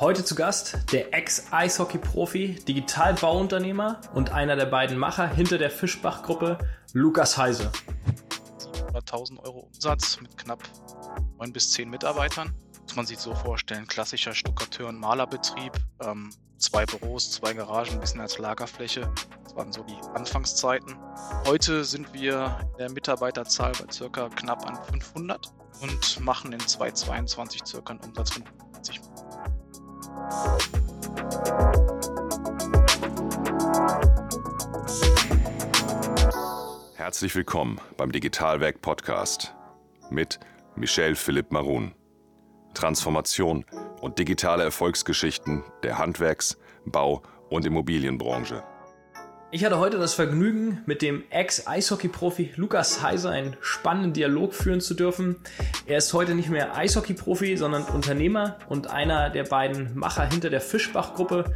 Heute zu Gast der Ex-Eishockey-Profi, Digitalbauunternehmer und einer der beiden Macher hinter der Fischbach-Gruppe, Lukas Heise. 700.000 Euro Umsatz mit knapp 9 bis 10 Mitarbeitern. Muss man sich so vorstellen, klassischer Stuckateur- und Malerbetrieb, ähm, zwei Büros, zwei Garagen, ein bisschen als Lagerfläche. Das waren so die Anfangszeiten. Heute sind wir in der Mitarbeiterzahl bei circa knapp an 500 und machen in 2022 circa einen Umsatz von 50 Millionen. Herzlich willkommen beim Digitalwerk Podcast mit Michel Philipp Marun. Transformation und digitale Erfolgsgeschichten der Handwerks-, Bau- und Immobilienbranche. Ich hatte heute das Vergnügen, mit dem Ex-Eishockey-Profi Lukas Heiser einen spannenden Dialog führen zu dürfen. Er ist heute nicht mehr Eishockey-Profi, sondern Unternehmer und einer der beiden Macher hinter der Fischbach-Gruppe.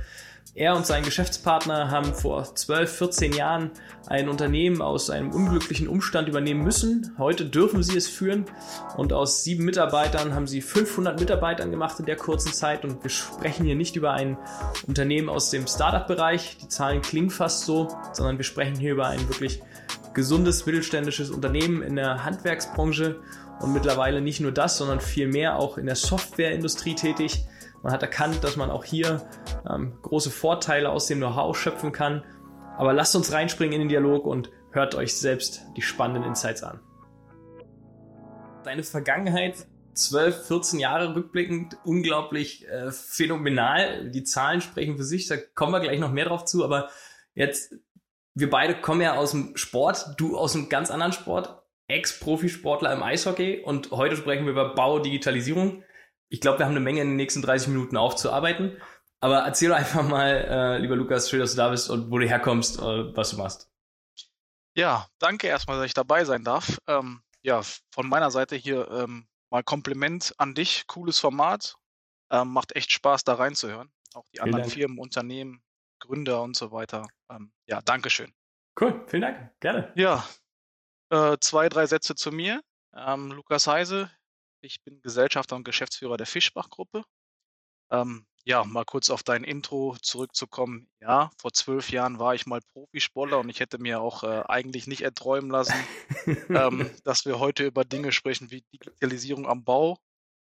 Er und sein Geschäftspartner haben vor 12, 14 Jahren ein Unternehmen aus einem unglücklichen Umstand übernehmen müssen. Heute dürfen sie es führen und aus sieben Mitarbeitern haben sie 500 Mitarbeitern gemacht in der kurzen Zeit und wir sprechen hier nicht über ein Unternehmen aus dem Startup-Bereich, die Zahlen klingen fast so, sondern wir sprechen hier über ein wirklich gesundes mittelständisches Unternehmen in der Handwerksbranche und mittlerweile nicht nur das, sondern viel mehr auch in der Softwareindustrie tätig. Man hat erkannt, dass man auch hier ähm, große Vorteile aus dem Know-how schöpfen kann. Aber lasst uns reinspringen in den Dialog und hört euch selbst die spannenden Insights an. Deine Vergangenheit, 12, 14 Jahre rückblickend, unglaublich äh, phänomenal. Die Zahlen sprechen für sich, da kommen wir gleich noch mehr drauf zu. Aber jetzt, wir beide kommen ja aus dem Sport, du aus einem ganz anderen Sport, Ex-Profisportler im Eishockey und heute sprechen wir über Bau, Digitalisierung ich glaube, wir haben eine Menge in den nächsten 30 Minuten aufzuarbeiten. Aber erzähl einfach mal, äh, lieber Lukas, schön, dass du da bist und wo du herkommst, äh, was du machst. Ja, danke erstmal, dass ich dabei sein darf. Ähm, ja, von meiner Seite hier ähm, mal Kompliment an dich. Cooles Format. Ähm, macht echt Spaß, da reinzuhören. Auch die anderen Dank. Firmen, Unternehmen, Gründer und so weiter. Ähm, ja, Dankeschön. Cool, vielen Dank. Gerne. Ja, äh, zwei, drei Sätze zu mir. Ähm, Lukas Heise, ich bin Gesellschafter und Geschäftsführer der Fischbach-Gruppe. Ähm, ja, mal kurz auf dein Intro zurückzukommen. Ja, vor zwölf Jahren war ich mal Profisportler und ich hätte mir auch äh, eigentlich nicht erträumen lassen, ähm, dass wir heute über Dinge sprechen wie Digitalisierung am Bau.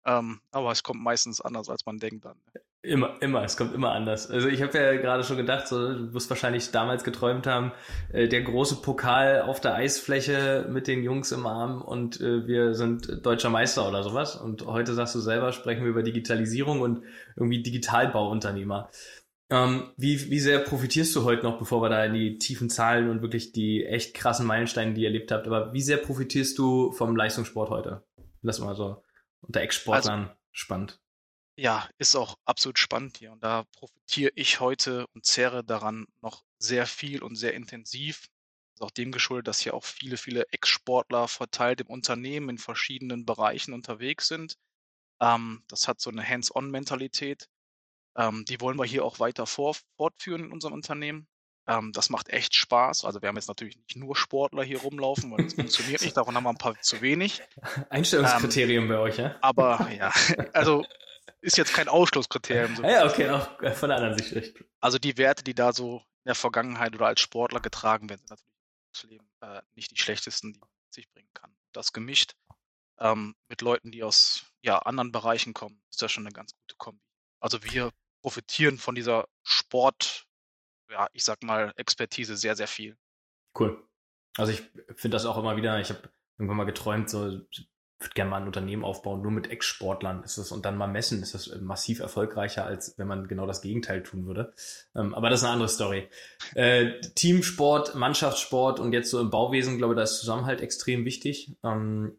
Ähm, aber es kommt meistens anders, als man denkt dann. Immer, immer, es kommt immer anders. Also ich habe ja gerade schon gedacht, so, du wirst wahrscheinlich damals geträumt haben, äh, der große Pokal auf der Eisfläche mit den Jungs im Arm und äh, wir sind deutscher Meister oder sowas. Und heute sagst du selber, sprechen wir über Digitalisierung und irgendwie Digitalbauunternehmer. Ähm, wie, wie sehr profitierst du heute noch, bevor wir da in die tiefen Zahlen und wirklich die echt krassen Meilensteine, die ihr erlebt habt, aber wie sehr profitierst du vom Leistungssport heute? Lass mal so unter Ex-Sportlern also, spannend. Ja, ist auch absolut spannend hier und da profitiere ich heute und zehre daran noch sehr viel und sehr intensiv. Ist auch dem geschuldet, dass hier auch viele, viele Ex-Sportler verteilt im Unternehmen in verschiedenen Bereichen unterwegs sind. Ähm, das hat so eine Hands-on-Mentalität. Ähm, die wollen wir hier auch weiter vor, fortführen in unserem Unternehmen. Ähm, das macht echt Spaß. Also wir haben jetzt natürlich nicht nur Sportler hier rumlaufen, weil das funktioniert nicht. Davon haben wir ein paar zu wenig. Einstellungskriterium ähm, bei euch, ja? Aber ja, also ist jetzt kein Ausschlusskriterium. So ja, okay, auch von der anderen Sicht. Also die Werte, die da so in der Vergangenheit oder als Sportler getragen werden, sind natürlich das Leben äh, nicht die schlechtesten, die man sich bringen kann. Das gemischt ähm, mit Leuten, die aus ja, anderen Bereichen kommen, ist das schon eine ganz gute Kombi. Also wir profitieren von dieser Sport, ja, ich sag mal, Expertise sehr, sehr viel. Cool. Also ich finde das auch immer wieder, ich habe irgendwann mal geträumt, so würde gerne mal ein Unternehmen aufbauen, nur mit Ex-Sportlern ist das und dann mal messen, ist das massiv erfolgreicher, als wenn man genau das Gegenteil tun würde. Ähm, aber das ist eine andere Story. Äh, Teamsport, Mannschaftssport und jetzt so im Bauwesen, glaube ich, da ist Zusammenhalt extrem wichtig. Ähm,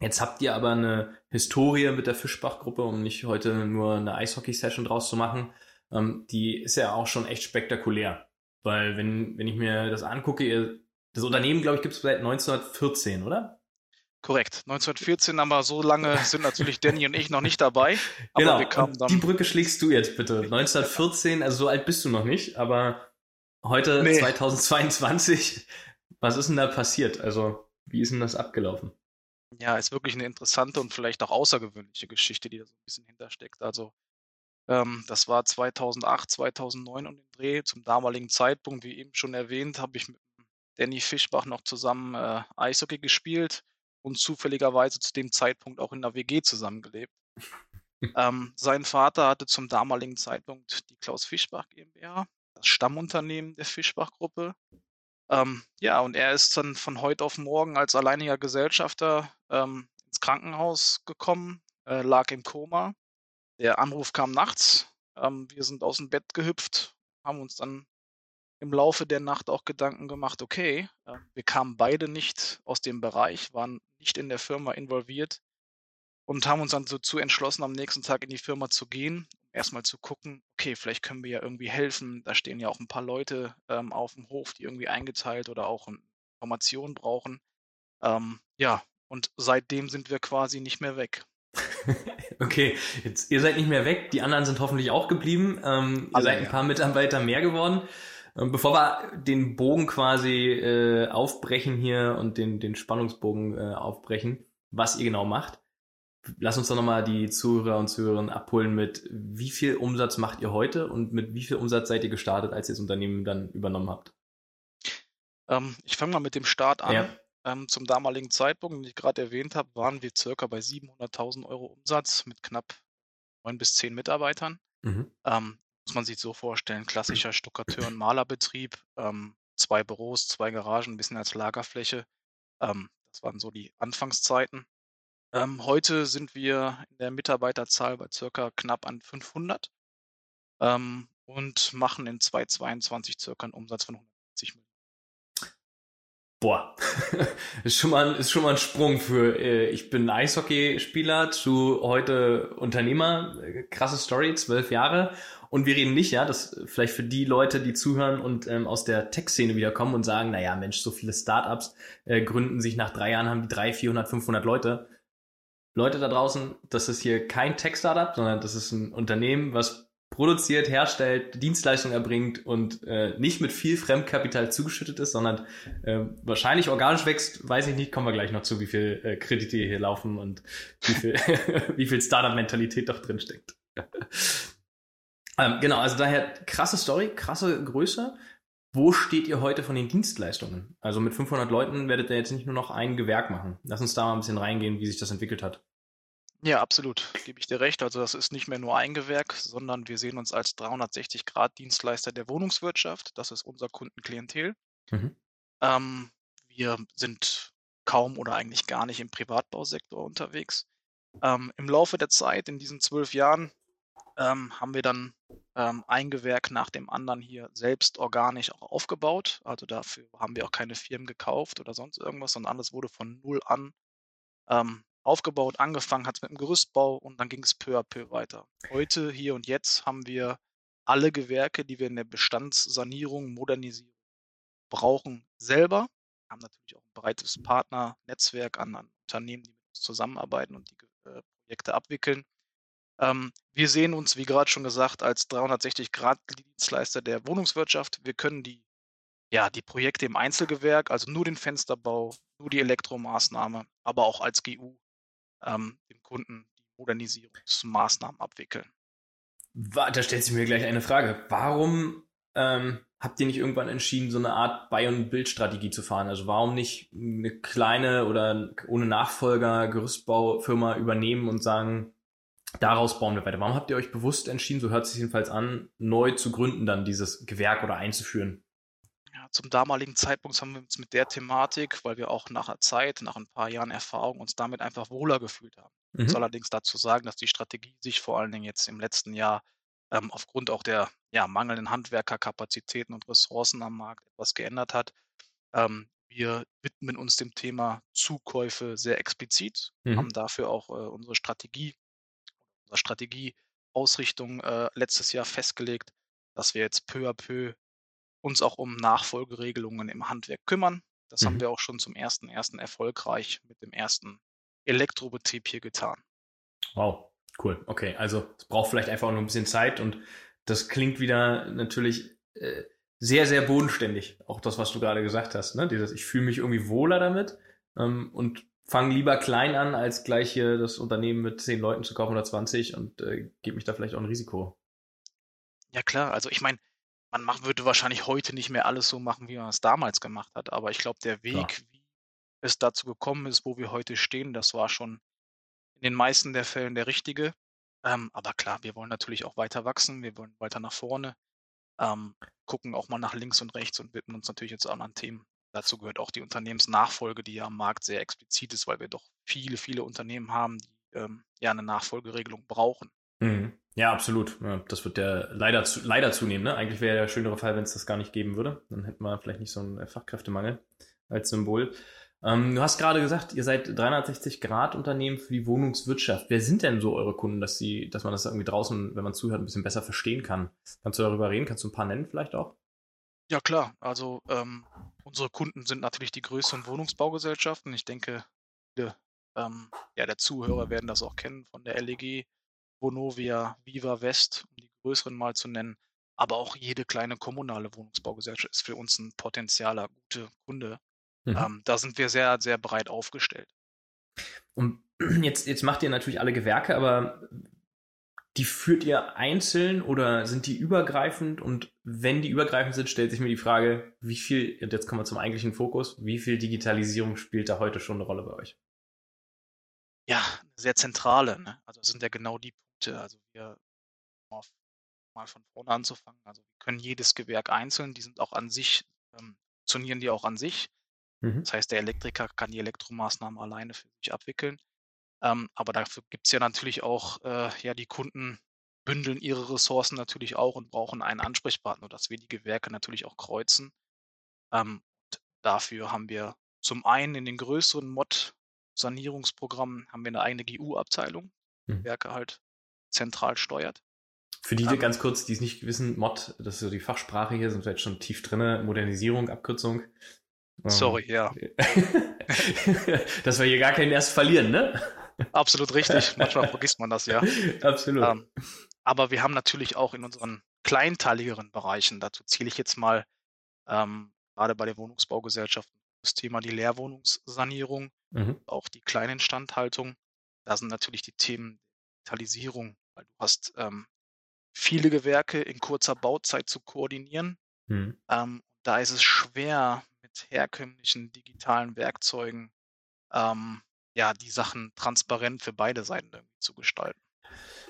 jetzt habt ihr aber eine Historie mit der Fischbach-Gruppe, um nicht heute nur eine Eishockey-Session draus zu machen. Ähm, die ist ja auch schon echt spektakulär. Weil wenn, wenn ich mir das angucke, ihr, das Unternehmen, glaube ich, gibt es seit 1914, oder? Korrekt. 1914, aber so lange sind natürlich Danny und ich noch nicht dabei. genau. die Brücke schlägst du jetzt bitte. 1914, also so alt bist du noch nicht, aber heute nee. 2022, was ist denn da passiert? Also, wie ist denn das abgelaufen? Ja, ist wirklich eine interessante und vielleicht auch außergewöhnliche Geschichte, die da so ein bisschen hintersteckt. Also, Ähm, das war 2008, 2009 und den Dreh. Zum damaligen Zeitpunkt, wie eben schon erwähnt, habe ich mit Danny Fischbach noch zusammen äh, Eishockey gespielt und zufälligerweise zu dem Zeitpunkt auch in der WG zusammengelebt. ähm, sein Vater hatte zum damaligen Zeitpunkt die Klaus Fischbach GmbH, das Stammunternehmen der Fischbach-Gruppe. Ähm, ja, und er ist dann von heute auf morgen als alleiniger Gesellschafter ähm, ins Krankenhaus gekommen, äh, lag im Koma. Der Anruf kam nachts. Ähm, wir sind aus dem Bett gehüpft, haben uns dann im Laufe der Nacht auch Gedanken gemacht, okay, äh, wir kamen beide nicht aus dem Bereich, waren nicht in der Firma involviert und haben uns dann dazu entschlossen, am nächsten Tag in die Firma zu gehen, um erstmal zu gucken, okay, vielleicht können wir ja irgendwie helfen. Da stehen ja auch ein paar Leute ähm, auf dem Hof, die irgendwie eingeteilt oder auch Informationen brauchen. Ähm, ja, und seitdem sind wir quasi nicht mehr weg. okay, jetzt ihr seid nicht mehr weg, die anderen sind hoffentlich auch geblieben. Ähm, ihr seid ein paar Mitarbeiter mehr geworden. Ähm, bevor wir den Bogen quasi äh, aufbrechen hier und den, den Spannungsbogen äh, aufbrechen, was ihr genau macht, lass uns doch nochmal die Zuhörer und Zuhörerinnen abholen mit, wie viel Umsatz macht ihr heute und mit wie viel Umsatz seid ihr gestartet, als ihr das Unternehmen dann übernommen habt? Ähm, ich fange mal mit dem Start an. Ja. Ähm, zum damaligen Zeitpunkt, den ich gerade erwähnt habe, waren wir circa bei 700.000 Euro Umsatz mit knapp neun bis zehn Mitarbeitern. Mhm. Ähm, muss man sich so vorstellen, klassischer Stuckateur- und Malerbetrieb, ähm, zwei Büros, zwei Garagen, ein bisschen als Lagerfläche. Ähm, das waren so die Anfangszeiten. Ähm, heute sind wir in der Mitarbeiterzahl bei circa knapp an 500 ähm, und machen in 2022 circa einen Umsatz von 170 Millionen. Boah, ist schon mal, ist schon mal ein Sprung für äh, ich bin Eishockeyspieler zu heute Unternehmer. Krasse Story, zwölf Jahre. Und wir reden nicht, ja, das vielleicht für die Leute, die zuhören und ähm, aus der Tech-Szene wiederkommen und sagen, naja, Mensch, so viele Startups äh, gründen sich nach drei Jahren, haben die drei, 400, 500 Leute. Leute da draußen, das ist hier kein Tech-Startup, sondern das ist ein Unternehmen, was produziert, herstellt, Dienstleistungen erbringt und äh, nicht mit viel Fremdkapital zugeschüttet ist, sondern äh, wahrscheinlich organisch wächst, weiß ich nicht, kommen wir gleich noch zu, wie viel äh, Kredite hier laufen und wie viel, wie viel Startup-Mentalität doch drin steckt. ähm, genau, also daher krasse Story, krasse Größe. Wo steht ihr heute von den Dienstleistungen? Also mit 500 Leuten werdet ihr jetzt nicht nur noch ein Gewerk machen. Lass uns da mal ein bisschen reingehen, wie sich das entwickelt hat. Ja, absolut. Gebe ich dir recht. Also das ist nicht mehr nur ein Gewerk, sondern wir sehen uns als 360-Grad-Dienstleister der Wohnungswirtschaft. Das ist unser Kundenklientel. Mhm. Ähm, wir sind kaum oder eigentlich gar nicht im Privatbausektor unterwegs. Ähm, Im Laufe der Zeit, in diesen zwölf Jahren, ähm, haben wir dann ähm, ein Gewerk nach dem anderen hier selbst organisch auch aufgebaut. Also dafür haben wir auch keine Firmen gekauft oder sonst irgendwas, sondern alles wurde von null an ähm, aufgebaut. Angefangen hat es mit dem Gerüstbau und dann ging es peu à peu weiter. Heute, hier und jetzt haben wir alle Gewerke, die wir in der Bestandssanierung, Modernisierung brauchen, selber. Wir haben natürlich auch ein breites Partnernetzwerk an, an Unternehmen, die mit uns zusammenarbeiten und die äh, Projekte abwickeln. Ähm, wir sehen uns, wie gerade schon gesagt, als 360-Grad-Dienstleister der Wohnungswirtschaft. Wir können die, ja, die Projekte im Einzelgewerk, also nur den Fensterbau, nur die Elektromaßnahme, aber auch als GU ähm, dem Kunden die Modernisierungsmaßnahmen abwickeln. Da stellt sich mir gleich eine Frage. Warum ähm, habt ihr nicht irgendwann entschieden, so eine Art Buy- und Bildstrategie zu fahren? Also warum nicht eine kleine oder ohne Nachfolger Gerüstbaufirma übernehmen und sagen, daraus bauen wir weiter? Warum habt ihr euch bewusst entschieden, so hört es sich jedenfalls an, neu zu gründen, dann dieses Gewerk oder einzuführen? zum damaligen Zeitpunkt haben wir uns mit der Thematik, weil wir auch nach einer Zeit, nach ein paar Jahren Erfahrung uns damit einfach wohler gefühlt haben. Mhm. Ich muss allerdings dazu sagen, dass die Strategie sich vor allen Dingen jetzt im letzten Jahr ähm, aufgrund auch der ja, mangelnden Handwerkerkapazitäten und Ressourcen am Markt etwas geändert hat. Ähm, wir widmen uns dem Thema Zukäufe sehr explizit, mhm. haben dafür auch äh, unsere Strategie, unsere Strategieausrichtung äh, letztes Jahr festgelegt, dass wir jetzt peu à peu uns auch um Nachfolgeregelungen im Handwerk kümmern. Das mhm. haben wir auch schon zum ersten ersten erfolgreich mit dem ersten Elektrobetrieb hier getan. Wow, cool. Okay, also es braucht vielleicht einfach noch ein bisschen Zeit und das klingt wieder natürlich äh, sehr, sehr bodenständig. Auch das, was du gerade gesagt hast. Ne? Dieses, ich fühle mich irgendwie wohler damit ähm, und fange lieber klein an, als gleich hier das Unternehmen mit zehn Leuten zu kaufen oder 20 und äh, gebe mich da vielleicht auch ein Risiko. Ja klar, also ich meine, man macht, würde wahrscheinlich heute nicht mehr alles so machen, wie man es damals gemacht hat, aber ich glaube, der Weg, klar. wie es dazu gekommen ist, wo wir heute stehen, das war schon in den meisten der Fällen der richtige. Ähm, aber klar, wir wollen natürlich auch weiter wachsen, wir wollen weiter nach vorne, ähm, gucken auch mal nach links und rechts und widmen uns natürlich jetzt auch an Themen. Dazu gehört auch die Unternehmensnachfolge, die ja am Markt sehr explizit ist, weil wir doch viele, viele Unternehmen haben, die ähm, ja eine Nachfolgeregelung brauchen. Mhm. Ja, absolut. Ja, das wird ja leider, zu, leider zunehmen. Ne? Eigentlich wäre der schönere Fall, wenn es das gar nicht geben würde. Dann hätten wir vielleicht nicht so einen äh, Fachkräftemangel als Symbol. Ähm, du hast gerade gesagt, ihr seid 360-Grad-Unternehmen für die Wohnungswirtschaft. Wer sind denn so eure Kunden, dass, sie, dass man das irgendwie draußen, wenn man zuhört, ein bisschen besser verstehen kann? Kannst du darüber reden? Kannst du ein paar nennen vielleicht auch? Ja, klar. Also ähm, unsere Kunden sind natürlich die größeren Wohnungsbaugesellschaften. Ich denke, viele ähm, ja, der Zuhörer werden das auch kennen von der LEG, Vonovia, Viva West, um die größeren mal zu nennen. Aber auch jede kleine kommunale Wohnungsbaugesellschaft ist für uns ein potenzieller guter Kunde. Mhm. Ähm, da sind wir sehr, sehr breit aufgestellt. Und jetzt, jetzt macht ihr natürlich alle Gewerke, aber die führt ihr einzeln oder sind die übergreifend? Und wenn die übergreifend sind, stellt sich mir die Frage, wie viel, und jetzt kommen wir zum eigentlichen Fokus, wie viel Digitalisierung spielt da heute schon eine Rolle bei euch? Ja, sehr zentrale. Ne? Also das sind ja genau die Punkte. Also wir, mal von vorne anzufangen, also wir können jedes Gewerk einzeln, die sind auch an sich, ähm, funktionieren die auch an sich. Mhm. Das heißt, der Elektriker kann die Elektromaßnahmen alleine für sich abwickeln. Ähm, aber dafür gibt es ja natürlich auch, äh, ja, die Kunden bündeln ihre Ressourcen natürlich auch und brauchen einen Ansprechpartner, dass wir die Gewerke natürlich auch kreuzen. Ähm, dafür haben wir zum einen in den größeren Mod-Sanierungsprogrammen haben wir eine eigene GU-Abteilung, mhm. Werke halt zentral steuert. Für die ähm, ganz kurz, die es nicht wissen, Mod, das ist so die Fachsprache hier, sind vielleicht schon tief drin, Modernisierung, Abkürzung. Sorry, ja. Dass wir hier gar keinen erst verlieren, ne? Absolut richtig. Manchmal vergisst man das ja. Absolut. Ähm, aber wir haben natürlich auch in unseren kleinteiligeren Bereichen, dazu zähle ich jetzt mal ähm, gerade bei den Wohnungsbaugesellschaften das Thema die Leerwohnungssanierung, mhm. auch die Kleininstandhaltung. Da sind natürlich die Themen Digitalisierung, weil du hast ähm, viele Gewerke in kurzer Bauzeit zu koordinieren. Mhm. Ähm, da ist es schwer, mit herkömmlichen digitalen Werkzeugen ähm, ja, die Sachen transparent für beide Seiten irgendwie zu gestalten.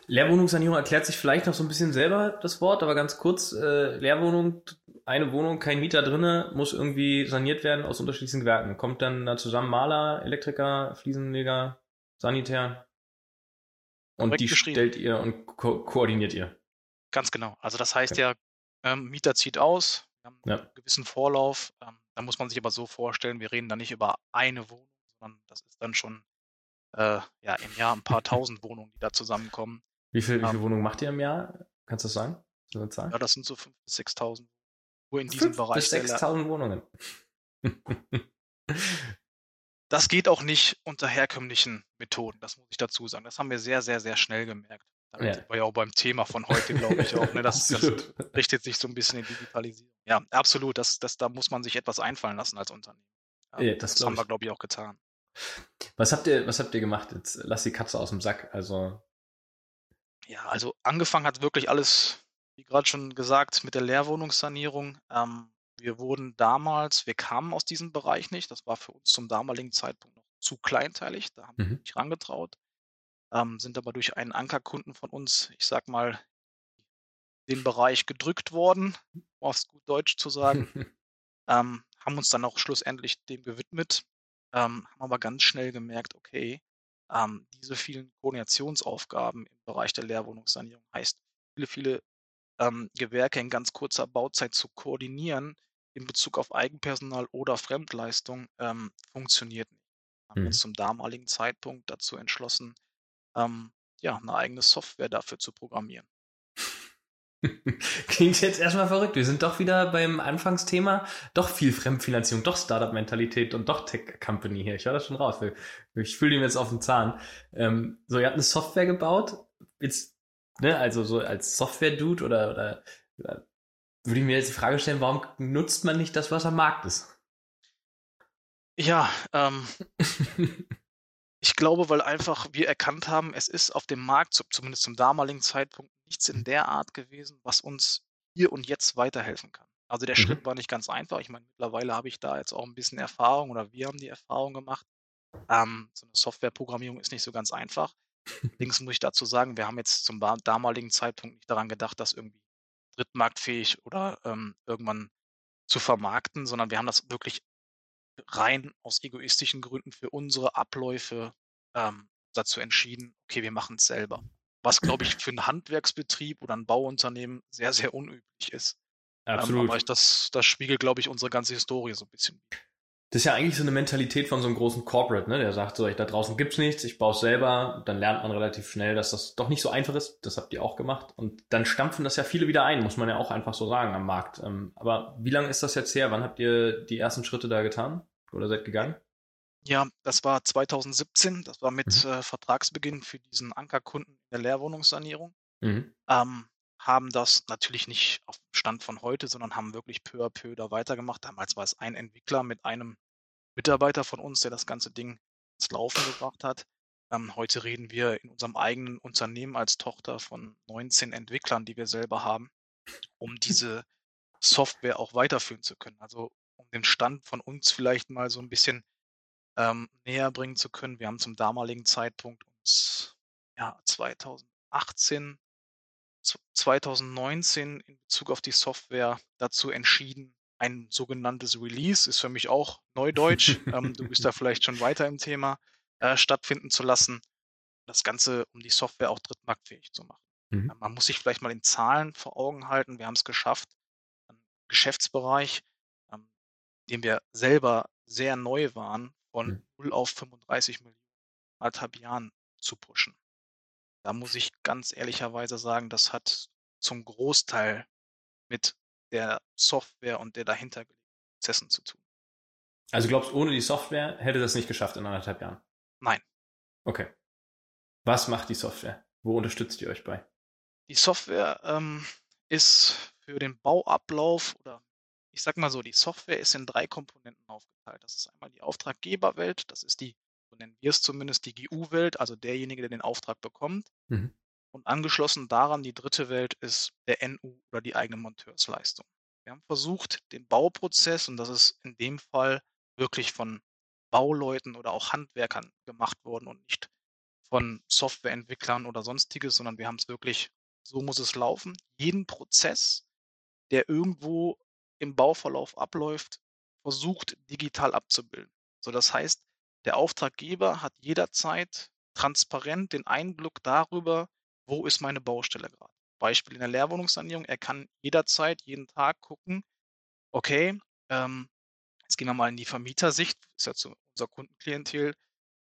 Leerwohnungssanierung erklärt sich vielleicht noch so ein bisschen selber das Wort, aber ganz kurz, äh, Leerwohnung, eine Wohnung, kein Mieter drinne, muss irgendwie saniert werden aus unterschiedlichen Gewerken. Kommt dann da zusammen Maler, Elektriker, Fliesenleger, Sanitär und Korrekt die stellt ihr und ko koordiniert ihr. Ganz genau. Also das heißt okay. ja, ähm, Mieter zieht aus, haben ja. einen gewissen Vorlauf. Ähm, da muss man sich aber so vorstellen, wir reden da nicht über eine Wohnung, sondern das ist dann schon äh, ja, im Jahr ein paar tausend Wohnungen, die da zusammenkommen. Wie, viel, wie viele ähm, Wohnungen macht ihr im Jahr? Kannst du das sagen? So ja, das sind so 5.000 bis 6.000. Nur in diesem Bereich. Bis 6.000 Wohnungen. das geht auch nicht unter herkömmlichen Methoden, das muss ich dazu sagen. Das haben wir sehr, sehr, sehr schnell gemerkt. Da ja. sind wir ja auch beim Thema von heute, glaube ich auch. Ne? Das, das, richtet sich so ein bisschen in Digitalisierung. Ja, absolut. Das, das, da muss man sich etwas einfallen lassen als Unternehmen. Ja, ja das, das haben wir, glaube ich, auch getan. Was habt ihr, was habt ihr gemacht? Jetzt lass die Katze aus dem Sack. Also. Ja, also angefangen hat wirklich alles, wie gerade schon gesagt, mit der Leerwohnungssanierung. Ähm, wir wurden damals, wir kamen aus diesem Bereich nicht. Das war für uns zum damaligen Zeitpunkt noch zu kleinteilig. Da haben wir mhm. nicht rangetraut ähm, sind aber durch einen Ankerkunden von uns, ich sag mal, den Bereich gedrückt worden, um aufs gut Deutsch zu sagen. ähm, haben uns dann auch schlussendlich dem gewidmet, ähm, haben aber ganz schnell gemerkt, okay, ähm, diese vielen Koordinationsaufgaben im Bereich der Leerwohnungssanierung heißt, viele, viele ähm, Gewerke in ganz kurzer Bauzeit zu koordinieren in Bezug auf Eigenpersonal oder Fremdleistung ähm, funktioniert nicht. Haben mhm. uns zum damaligen Zeitpunkt dazu entschlossen, ähm, ja, eine eigene Software dafür zu programmieren. Klingt jetzt erstmal verrückt. Wir sind doch wieder beim Anfangsthema. Doch viel Fremdfinanzierung, doch Startup-Mentalität und doch Tech-Company hier. Ich höre das schon raus. Ich fühle ihm jetzt auf den Zahn. Ähm, so, ihr habt eine Software gebaut. Jetzt, ne, also so als Software-Dude oder, oder, oder würde ich mir jetzt die Frage stellen, warum nutzt man nicht das, was am Markt ist? Ja, ähm, Ich glaube, weil einfach wir erkannt haben, es ist auf dem Markt, zumindest zum damaligen Zeitpunkt, nichts in der Art gewesen, was uns hier und jetzt weiterhelfen kann. Also der Mhm. Schritt war nicht ganz einfach. Ich meine, mittlerweile habe ich da jetzt auch ein bisschen Erfahrung oder wir haben die Erfahrung gemacht. Ähm, so eine Softwareprogrammierung ist nicht so ganz einfach. Allerdings muss ich dazu sagen, wir haben jetzt zum damaligen Zeitpunkt nicht daran gedacht, das irgendwie drittmarktfähig oder ähm, irgendwann zu vermarkten, sondern wir haben das wirklich rein aus egoistischen Gründen für unsere Abläufe ähm, dazu entschieden, okay, wir machen es selber. Was, glaube ich, für einen Handwerksbetrieb oder ein Bauunternehmen sehr, sehr unüblich ist. Ähm, Absolut. aber ich, das, das spiegelt, glaube ich, unsere ganze Historie so ein bisschen. Das ist ja eigentlich so eine Mentalität von so einem großen Corporate, ne? Der sagt so, ich, da draußen gibt's nichts, ich baue es selber. Dann lernt man relativ schnell, dass das doch nicht so einfach ist. Das habt ihr auch gemacht. Und dann stampfen das ja viele wieder ein, muss man ja auch einfach so sagen am Markt. Ähm, aber wie lange ist das jetzt her? Wann habt ihr die ersten Schritte da getan? Oder seid gegangen? Ja, das war 2017. Das war mit Mhm. äh, Vertragsbeginn für diesen Ankerkunden in der Leerwohnungssanierung. Mhm. Ähm, haben das natürlich nicht auf Stand von heute, sondern haben wirklich peu à peu da weitergemacht. Damals war es ein Entwickler mit einem Mitarbeiter von uns, der das ganze Ding ins Laufen gebracht hat. Ähm, heute reden wir in unserem eigenen Unternehmen als Tochter von 19 Entwicklern, die wir selber haben, um diese Software auch weiterführen zu können. Also um den Stand von uns vielleicht mal so ein bisschen ähm, näher bringen zu können. Wir haben zum damaligen Zeitpunkt uns ja 2018 z- 2019 in Bezug auf die Software dazu entschieden, ein sogenanntes Release, ist für mich auch Neudeutsch, ähm, du bist da vielleicht schon weiter im Thema, äh, stattfinden zu lassen. Das Ganze, um die Software auch drittmarktfähig zu machen. Mhm. Äh, Man muss sich vielleicht mal in Zahlen vor Augen halten. Wir haben es geschafft, einen Geschäftsbereich, ähm, dem wir selber sehr neu waren, von Mhm. 0 auf 35 Millionen anderthalb Jahren zu pushen. Da muss ich ganz ehrlicherweise sagen, das hat zum Großteil mit der Software und der dahintergelegten Prozessen zu tun. Also glaubst ohne die Software hätte das nicht geschafft in anderthalb Jahren? Nein. Okay. Was macht die Software? Wo unterstützt ihr euch bei? Die Software ähm, ist für den Bauablauf oder ich sag mal so, die Software ist in drei Komponenten aufgeteilt. Das ist einmal die Auftraggeberwelt, das ist die, so nennen wir es zumindest, die GU-Welt, also derjenige, der den Auftrag bekommt. Mhm. Und angeschlossen daran die dritte Welt ist der NU oder die eigene Monteursleistung. Wir haben versucht, den Bauprozess, und das ist in dem Fall wirklich von Bauleuten oder auch Handwerkern gemacht worden und nicht von Softwareentwicklern oder sonstiges, sondern wir haben es wirklich, so muss es laufen. Jeden Prozess, der irgendwo im Bauverlauf abläuft, versucht digital abzubilden. So, das heißt, der Auftraggeber hat jederzeit transparent den Einblick darüber, wo ist meine Baustelle gerade. Beispiel in der Leerwohnungssanierung, er kann jederzeit, jeden Tag gucken, okay, ähm, jetzt gehen wir mal in die Vermietersicht, ist ja zu unser Kundenklientel,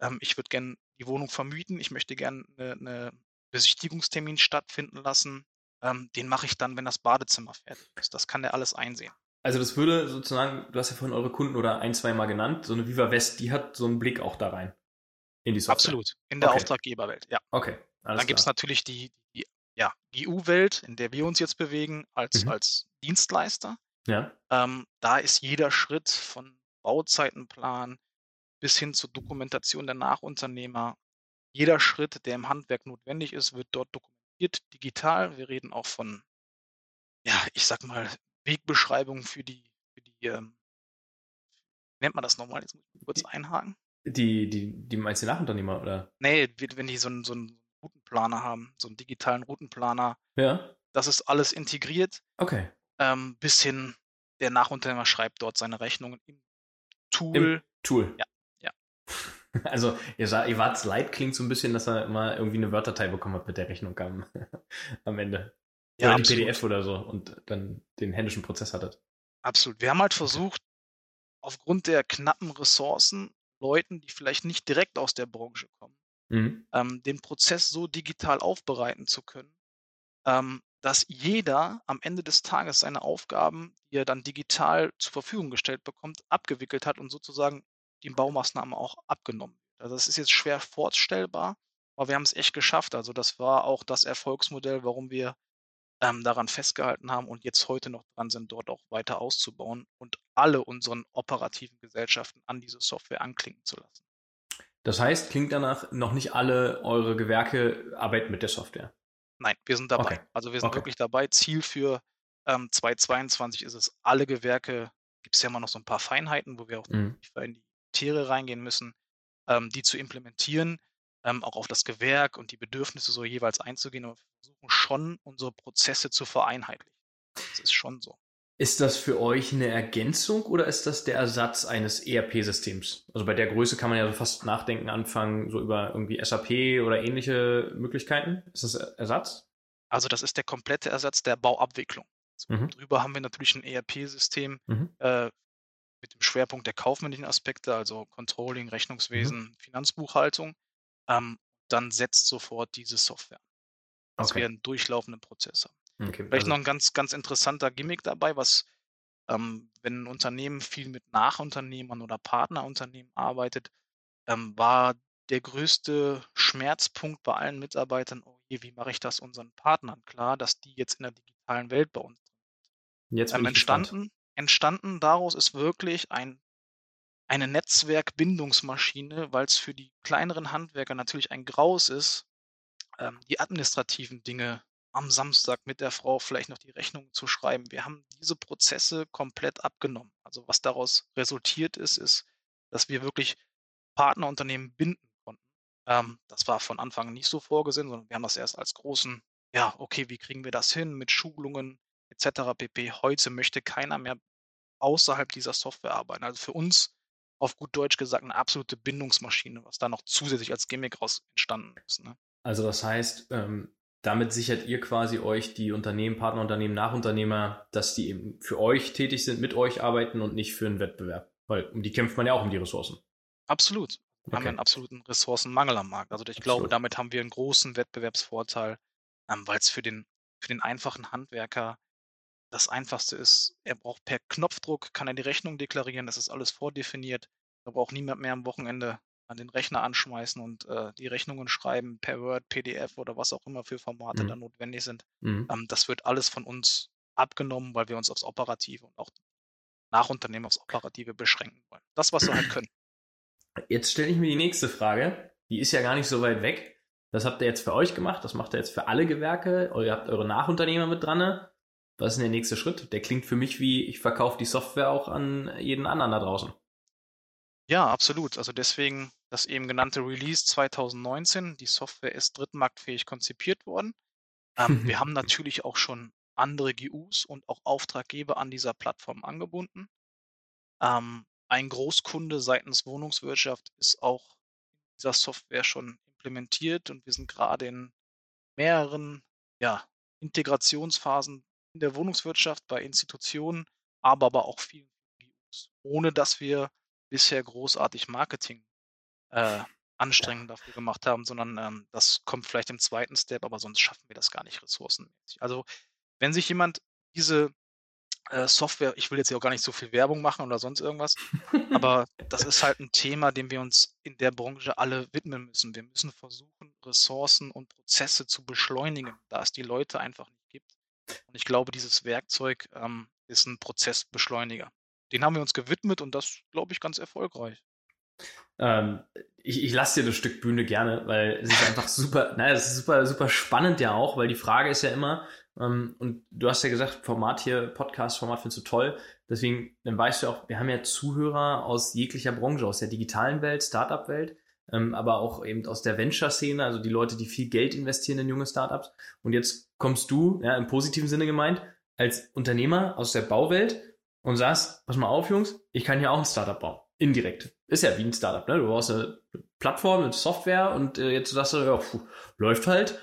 ähm, ich würde gerne die Wohnung vermieten, ich möchte gerne eine, eine Besichtigungstermin stattfinden lassen, ähm, den mache ich dann, wenn das Badezimmer fertig ist. Das kann er alles einsehen. Also das würde sozusagen, du hast ja vorhin eure Kunden oder ein, zwei Mal genannt, so eine Viva West, die hat so einen Blick auch da rein. In die Software. Absolut. In der Okay. Auftraggeberwelt, ja. Okay. Alles Dann gibt es natürlich die, die ja, GU-Welt, in der wir uns jetzt bewegen, als, Mhm. als Dienstleister. Ja. Ähm, da ist jeder Schritt von Bauzeitenplan bis hin zur Dokumentation der Nachunternehmer, jeder Schritt, der im Handwerk notwendig ist, wird dort dokumentiert, digital. Wir reden auch von, ja, ich sag mal, Wegbeschreibungen für die, für die ähm, wie nennt man das nochmal? Jetzt muss ich kurz Die- einhaken. Die, die, die meinst du Nachunternehmer, oder? Nee, wenn die so einen, so einen Routenplaner haben, so einen digitalen Routenplaner, Ja. das ist alles integriert. Okay. ähm, bis hin, der Nachunternehmer schreibt dort seine Rechnungen im Tool. Im Tool. Ja, ja. Also, ihr, ihr wart's leid, klingt so ein bisschen, dass er immer irgendwie eine Wörterdatei bekommen hat mit der Rechnung am, am Ende. Ja, oder die absolut. PDF oder so und dann den händischen Prozess hattet. Absolut. Wir haben halt versucht, aufgrund der knappen Ressourcen, Leuten, die vielleicht nicht direkt aus der Branche kommen, Mhm. ähm, den Prozess so digital aufbereiten zu können, ähm, dass jeder am Ende des Tages seine Aufgaben, die er dann digital zur Verfügung gestellt bekommt, abgewickelt hat und sozusagen die Baumaßnahme auch abgenommen. Also das ist jetzt schwer vorstellbar, aber wir haben es echt geschafft. Also das war auch das Erfolgsmodell, warum wir ähm, daran festgehalten haben und jetzt heute noch dran sind, dort auch weiter auszubauen und alle unseren operativen Gesellschaften an diese Software anklingen zu lassen. Das heißt, klingt danach, noch nicht alle eure Gewerke arbeiten mit der Software. Nein, wir sind dabei. Okay. Also wir sind Okay. wirklich dabei. Ziel für ähm, 2022 ist es, alle Gewerke, gibt es ja immer noch so ein paar Feinheiten, wo wir auch Mhm. in die Tiere reingehen müssen, ähm, die zu implementieren, ähm, auch auf das Gewerk und die Bedürfnisse so jeweils einzugehen. Wir versuchen schon, unsere Prozesse zu vereinheitlichen. Das ist schon so. Ist das für euch eine Ergänzung oder ist das der Ersatz eines ERP-Systems? Also bei der Größe kann man ja so fast nachdenken, anfangen, so über irgendwie SAP oder ähnliche Möglichkeiten. Ist das Ersatz? Also das ist der komplette Ersatz der Bauabwicklung. So, Mhm. Drüber haben wir natürlich ein ERP-System Mhm. äh, mit dem Schwerpunkt der kaufmännischen Aspekte, also Controlling, Rechnungswesen, Mhm. Finanzbuchhaltung. Ähm, dann setzt sofort diese Software, dass Okay. wir einen durchlaufenden Prozess haben. Okay. Vielleicht also- noch ein ganz, ganz interessanter Gimmick dabei, was, ähm, wenn ein Unternehmen viel mit Nachunternehmern oder Partnerunternehmen arbeitet, ähm, war der größte Schmerzpunkt bei allen Mitarbeitern, oh je, wie mache ich das unseren Partnern klar, dass die jetzt in der digitalen Welt bei uns Jetzt bin ähm, entstanden, entstanden daraus ist wirklich ein, eine Netzwerkbindungsmaschine, weil es für die kleineren Handwerker natürlich ein Graus ist, ähm, die administrativen Dinge am Samstag mit der Frau vielleicht noch die Rechnung zu schreiben. Wir haben diese Prozesse komplett abgenommen. Also was daraus resultiert ist, ist, dass wir wirklich Partnerunternehmen binden konnten. Ähm, das war von Anfang nicht so vorgesehen, sondern wir haben das erst als großen, ja, okay, wie kriegen wir das hin mit Schulungen etc. pp. Heute möchte keiner mehr außerhalb dieser Software arbeiten. Also für uns auf gut Deutsch gesagt eine absolute Bindungsmaschine, was da noch zusätzlich als Gimmick raus entstanden ist. Ne? Also das heißt, ähm, damit sichert ihr quasi euch die Unternehmen, Partnerunternehmen, Nachunternehmer, dass die eben für euch tätig sind, mit euch arbeiten und nicht für einen Wettbewerb. Weil um die kämpft man ja auch um die Ressourcen. Absolut. Wir haben Okay. einen absoluten Ressourcenmangel am Markt. Also ich glaube, Absolut. damit haben wir einen großen Wettbewerbsvorteil, ähm, weil es für den, für den einfachen Handwerker das Einfachste ist, er braucht per Knopfdruck, kann er die Rechnung deklarieren, das ist alles vordefiniert. Da braucht niemand mehr am Wochenende an den Rechner anschmeißen und äh, die Rechnungen schreiben per Word, PDF oder was auch immer für Formate Mhm. da notwendig sind. Mhm. Ähm, das wird alles von uns abgenommen, weil wir uns aufs Operative und auch Nachunternehmen aufs Operative beschränken wollen. Das, was wir halt können. Jetzt stelle ich mir die nächste Frage. Die ist ja gar nicht so weit weg. Das habt ihr jetzt für euch gemacht. Das macht ihr jetzt für alle Gewerke. Ihr habt eure Nachunternehmer mit dran. Was ist denn der nächste Schritt? Der klingt für mich wie, ich verkaufe die Software auch an jeden anderen da draußen. Ja, absolut. Also deswegen das eben genannte Release 2019. Die Software ist drittmarktfähig konzipiert worden. Ähm, wir haben natürlich auch schon andere GUs und auch Auftraggeber an dieser Plattform angebunden. Ähm, ein Großkunde seitens Wohnungswirtschaft ist auch in dieser Software schon implementiert und wir sind gerade in mehreren ja, Integrationsphasen in der Wohnungswirtschaft bei Institutionen, aber, aber auch vielen GUs, ohne dass wir bisher großartig Marketing äh, Anstrengungen dafür gemacht haben, sondern ähm, das kommt vielleicht im zweiten Step, aber sonst schaffen wir das gar nicht ressourcenmäßig. Also wenn sich jemand diese äh, Software, ich will jetzt ja auch gar nicht so viel Werbung machen oder sonst irgendwas, aber das ist halt ein Thema, dem wir uns in der Branche alle widmen müssen. Wir müssen versuchen, Ressourcen und Prozesse zu beschleunigen, da es die Leute einfach nicht. Und ich glaube, dieses Werkzeug ähm, ist ein Prozessbeschleuniger. Den haben wir uns gewidmet und das, glaube ich, ganz erfolgreich. Ähm, ich, ich lasse dir das Stück Bühne gerne, weil es ist einfach super, naja, es ist super, super spannend ja auch, weil die Frage ist ja immer, ähm, und du hast ja gesagt, Format hier, Podcast-Format findest du toll. Deswegen, dann weißt du auch, wir haben ja Zuhörer aus jeglicher Branche, aus der digitalen Welt, Startup-Welt, ähm, aber auch eben aus der Venture-Szene, also die Leute, die viel Geld investieren in junge Startups. Und jetzt kommst du, ja, im positiven Sinne gemeint, als Unternehmer aus der Bauwelt und sagst, pass mal auf, Jungs, ich kann hier auch ein Startup bauen. Indirekt. Ist ja wie ein Startup, ne? Du brauchst eine Plattform, eine Software und äh, jetzt sagst du, ja, pfuh, läuft halt.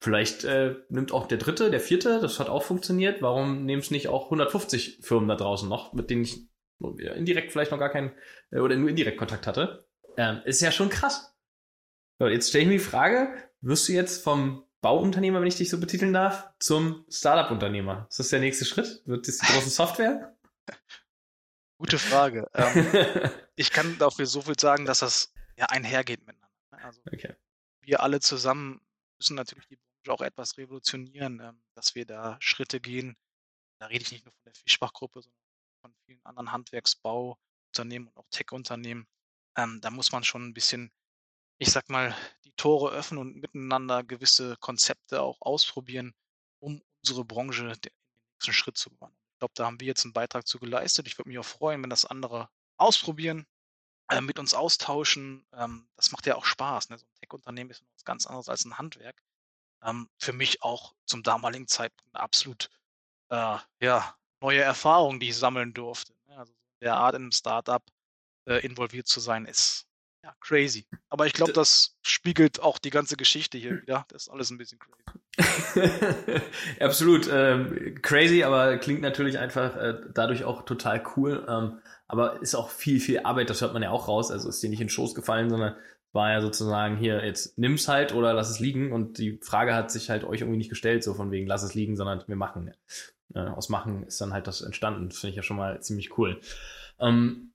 Vielleicht äh, nimmt auch der dritte, der vierte, das hat auch funktioniert. Warum nehmen es nicht auch 150 Firmen da draußen noch, mit denen ich indirekt vielleicht noch gar keinen äh, oder nur indirekt Kontakt hatte? Ähm, ist ja schon krass. So, jetzt stelle ich mir die Frage, wirst du jetzt vom Bauunternehmer, wenn ich dich so betiteln darf, zum Startup-Unternehmer? Ist das der nächste Schritt? Wird das die große Software? Gute Frage. Ähm, ich kann dafür so viel sagen, dass das ja einhergeht miteinander. ne? Also okay. wir alle zusammen müssen natürlich die Branche auch etwas revolutionieren, ähm, dass wir da Schritte gehen. Da rede ich nicht nur von der Fischbach-Gruppe, sondern von vielen anderen Handwerksbauunternehmen und auch Tech-Unternehmen. Ähm, da muss man schon ein bisschen ich sag mal, die Tore öffnen und miteinander gewisse Konzepte auch ausprobieren, um unsere Branche den nächsten Schritt zu gewandern. Ich glaube, da haben wir jetzt einen Beitrag zu geleistet. Ich würde mich auch freuen, wenn das andere ausprobieren, äh, mit uns austauschen. Ähm, das macht ja auch Spaß. Ne? So ein Tech-Unternehmen ist was ganz anderes als ein Handwerk. Ähm, für mich auch zum damaligen Zeitpunkt eine absolut äh, ja, neue Erfahrung, die ich sammeln durfte. Ne? Also der Art in einem Startup äh, involviert zu sein, ist ja crazy. Aber ich glaube, das spiegelt auch die ganze Geschichte hier wieder. Das ist alles ein bisschen crazy. Absolut ähm, crazy, aber klingt natürlich einfach äh, dadurch auch total cool. Ähm, aber ist auch viel, viel Arbeit, das hört man ja auch raus. Also ist dir nicht in den Schoß gefallen, sondern war ja sozusagen hier, jetzt nimm's halt oder lass es liegen. Und die Frage hat sich halt euch irgendwie nicht gestellt, so von wegen lass es liegen, sondern wir machen. Äh, aus Machen ist dann halt das entstanden. Das finde ich ja schon mal ziemlich cool. Ähm,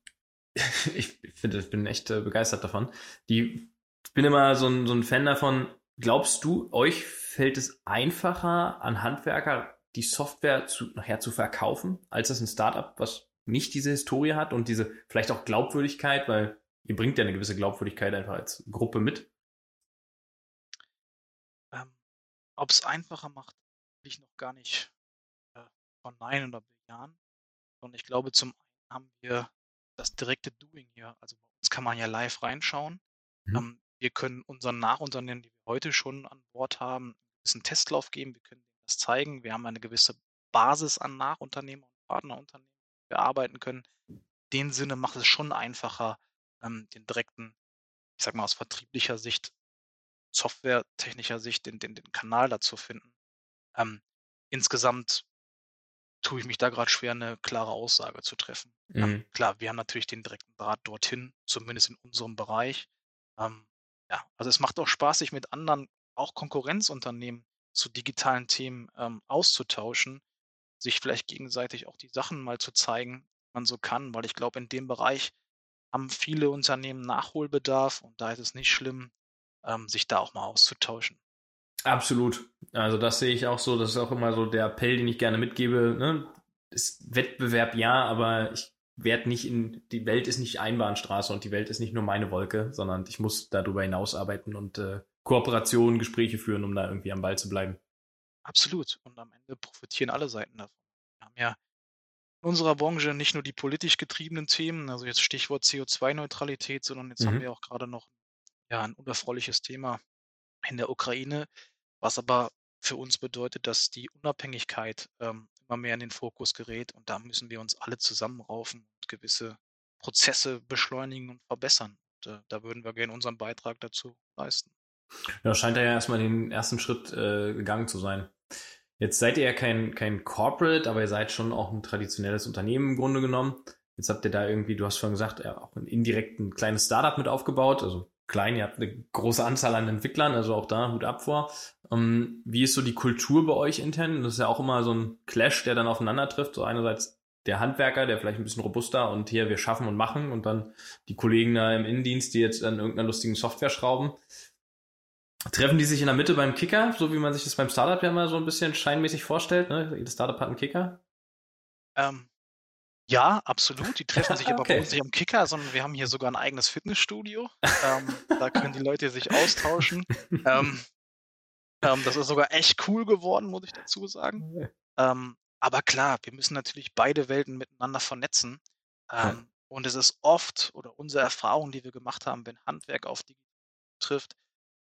ich finde, ich bin echt äh, begeistert davon. Die, ich bin immer so ein, so ein Fan davon. Glaubst du, euch fällt es einfacher, an Handwerker die Software zu, nachher zu verkaufen, als das ein Startup, was nicht diese Historie hat und diese vielleicht auch Glaubwürdigkeit, weil ihr bringt ja eine gewisse Glaubwürdigkeit einfach als Gruppe mit? Ähm, Ob es einfacher macht, will ich noch gar nicht äh, von Nein oder bejahen. Und ich glaube, zum einen haben wir das direkte Doing hier. Also bei uns kann man ja live reinschauen. Mhm. Ähm, wir können unseren Nachunternehmen, die wir heute schon an Bord haben, einen gewissen Testlauf geben. Wir können das zeigen. Wir haben eine gewisse Basis an Nachunternehmen und Partnerunternehmen, die wir arbeiten können. In dem Sinne macht es schon einfacher, ähm, den direkten, ich sag mal aus vertrieblicher Sicht, softwaretechnischer Sicht, den, den, den Kanal dazu finden. Ähm, insgesamt tue ich mich da gerade schwer, eine klare Aussage zu treffen. Mhm. Klar, wir haben natürlich den direkten Draht dorthin, zumindest in unserem Bereich. Ähm, ja, also es macht auch Spaß, sich mit anderen, auch Konkurrenzunternehmen zu digitalen Themen ähm, auszutauschen, sich vielleicht gegenseitig auch die Sachen mal zu zeigen, man so kann, weil ich glaube, in dem Bereich haben viele Unternehmen Nachholbedarf und da ist es nicht schlimm, ähm, sich da auch mal auszutauschen. Absolut. Also das sehe ich auch so. Das ist auch immer so der Appell, den ich gerne mitgebe. Ne? Ist Wettbewerb ja, aber ich werde nicht in die Welt ist nicht Einbahnstraße und die Welt ist nicht nur meine Wolke, sondern ich muss darüber hinaus arbeiten und äh, Kooperationen, Gespräche führen, um da irgendwie am Ball zu bleiben. Absolut. Und am Ende profitieren alle Seiten davon. Wir haben ja in unserer Branche nicht nur die politisch getriebenen Themen, also jetzt Stichwort CO2-Neutralität, sondern jetzt mhm. haben wir auch gerade noch ja, ein unerfreuliches Thema in der Ukraine, was aber für uns bedeutet, dass die Unabhängigkeit ähm, immer mehr in den Fokus gerät und da müssen wir uns alle zusammenraufen und gewisse Prozesse beschleunigen und verbessern. Und, äh, da würden wir gerne unseren Beitrag dazu leisten. Ja, scheint ja erstmal den ersten Schritt äh, gegangen zu sein. Jetzt seid ihr ja kein, kein Corporate, aber ihr seid schon auch ein traditionelles Unternehmen im Grunde genommen. Jetzt habt ihr da irgendwie, du hast vorhin gesagt, ja, auch ein indirekt ein kleines Startup mit aufgebaut, also klein, ihr habt eine große Anzahl an Entwicklern, also auch da Hut ab vor. Ähm, wie ist so die Kultur bei euch intern? Das ist ja auch immer so ein Clash, der dann aufeinander trifft. So einerseits der Handwerker, der vielleicht ein bisschen robuster und hier wir schaffen und machen und dann die Kollegen da im Innendienst, die jetzt an irgendeiner lustigen Software schrauben. Treffen die sich in der Mitte beim Kicker, so wie man sich das beim Startup ja mal so ein bisschen scheinmäßig vorstellt? Ne? Jedes Startup hat einen Kicker. Ähm, ja, absolut. Die treffen sich aber bei uns nicht am Kicker, sondern wir haben hier sogar ein eigenes Fitnessstudio. Ähm, da können die Leute sich austauschen. Ähm, ähm, das ist sogar echt cool geworden, muss ich dazu sagen. Ähm, aber klar, wir müssen natürlich beide Welten miteinander vernetzen. Ähm, und es ist oft, oder unsere Erfahrung, die wir gemacht haben, wenn Handwerk auf die trifft,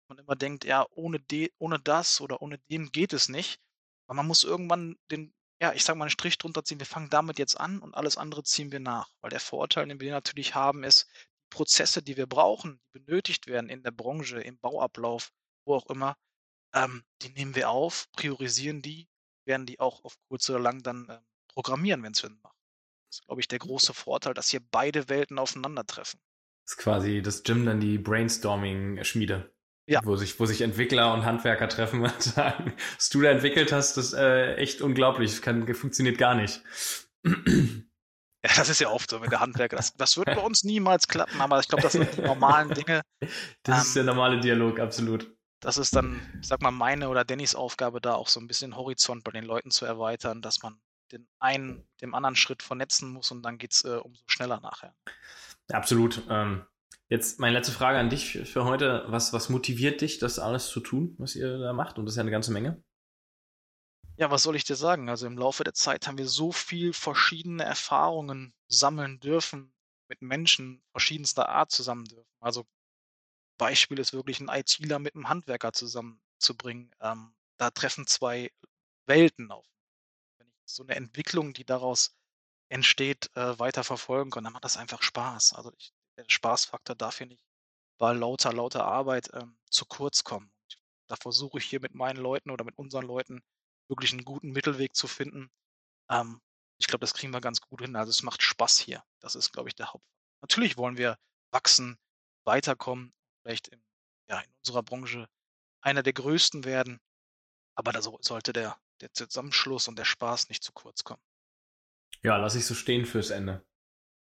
man immer denkt, ja, ohne, de, ohne das oder ohne dem geht es nicht. Aber man muss irgendwann den ja, ich sage mal, einen Strich drunter ziehen. Wir fangen damit jetzt an und alles andere ziehen wir nach. Weil der Vorteil, den wir natürlich haben, ist, Prozesse, die wir brauchen, die benötigt werden in der Branche, im Bauablauf, wo auch immer, ähm, die nehmen wir auf, priorisieren die, werden die auch auf kurz oder lang dann ähm, programmieren, wenn es Sinn macht. Das ist, glaube ich, der große Vorteil, dass hier beide Welten aufeinandertreffen. Das ist quasi das Gym dann die Brainstorming-Schmiede. Ja. Wo sich, wo sich Entwickler und Handwerker treffen und sagen, was du da entwickelt hast, das ist äh, echt unglaublich. Kann, funktioniert gar nicht. Ja, das ist ja oft so mit der Handwerker. Das, das wird bei uns niemals klappen, aber ich glaube, das sind die normalen Dinge. Das ähm, ist der normale Dialog, absolut. Das ist dann, ich sag mal, meine oder Dannys Aufgabe, da auch so ein bisschen Horizont bei den Leuten zu erweitern, dass man den einen dem anderen Schritt vernetzen muss und dann geht es äh, umso schneller nachher. Absolut. Ähm, Jetzt meine letzte Frage an dich für heute. Was, was motiviert dich, das alles zu tun, was ihr da macht? Und das ist ja eine ganze Menge. Ja, was soll ich dir sagen? Also im Laufe der Zeit haben wir so viel verschiedene Erfahrungen sammeln dürfen, mit Menschen verschiedenster Art zusammen dürfen. Also Beispiel ist wirklich ein ITler mit einem Handwerker zusammenzubringen. Ähm, da treffen zwei Welten auf. Wenn ich so eine Entwicklung, die daraus entsteht, äh, weiter verfolgen kann, dann macht das einfach Spaß. Also ich, der Spaßfaktor darf hier nicht bei lauter, lauter Arbeit ähm, zu kurz kommen. Da versuche ich hier mit meinen Leuten oder mit unseren Leuten wirklich einen guten Mittelweg zu finden. Ähm, ich glaube, das kriegen wir ganz gut hin. Also es macht Spaß hier. Das ist, glaube ich, der Haupt. Natürlich wollen wir wachsen, weiterkommen, vielleicht in, ja, in unserer Branche einer der größten werden. Aber da sollte der, der Zusammenschluss und der Spaß nicht zu kurz kommen. Ja, lass ich so stehen fürs Ende.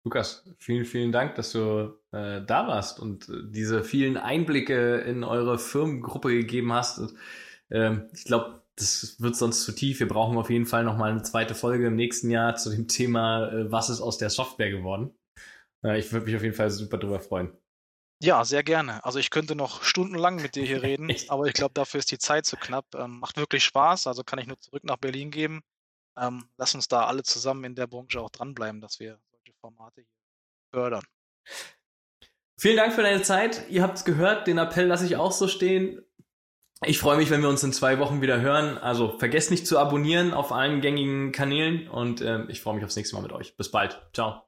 Lukas, vielen, vielen Dank, dass du äh, da warst und äh, diese vielen Einblicke in eure Firmengruppe gegeben hast. Und, ähm, ich glaube, das wird sonst zu tief. Wir brauchen auf jeden Fall noch mal eine zweite Folge im nächsten Jahr zu dem Thema, äh, was ist aus der Software geworden. Äh, ich würde mich auf jeden Fall super drüber freuen. Ja, sehr gerne. Also ich könnte noch stundenlang mit dir hier reden, aber ich glaube, dafür ist die Zeit zu knapp. Ähm, macht wirklich Spaß, also kann ich nur zurück nach Berlin geben. Ähm, lass uns da alle zusammen in der Branche auch dranbleiben, dass wir Formate fördern. Vielen Dank für deine Zeit. Ihr habt es gehört, den Appell lasse ich auch so stehen. Ich freue mich, wenn wir uns in zwei Wochen wieder hören. Also vergesst nicht zu abonnieren auf allen gängigen Kanälen und äh, ich freue mich aufs nächste Mal mit euch. Bis bald. Ciao.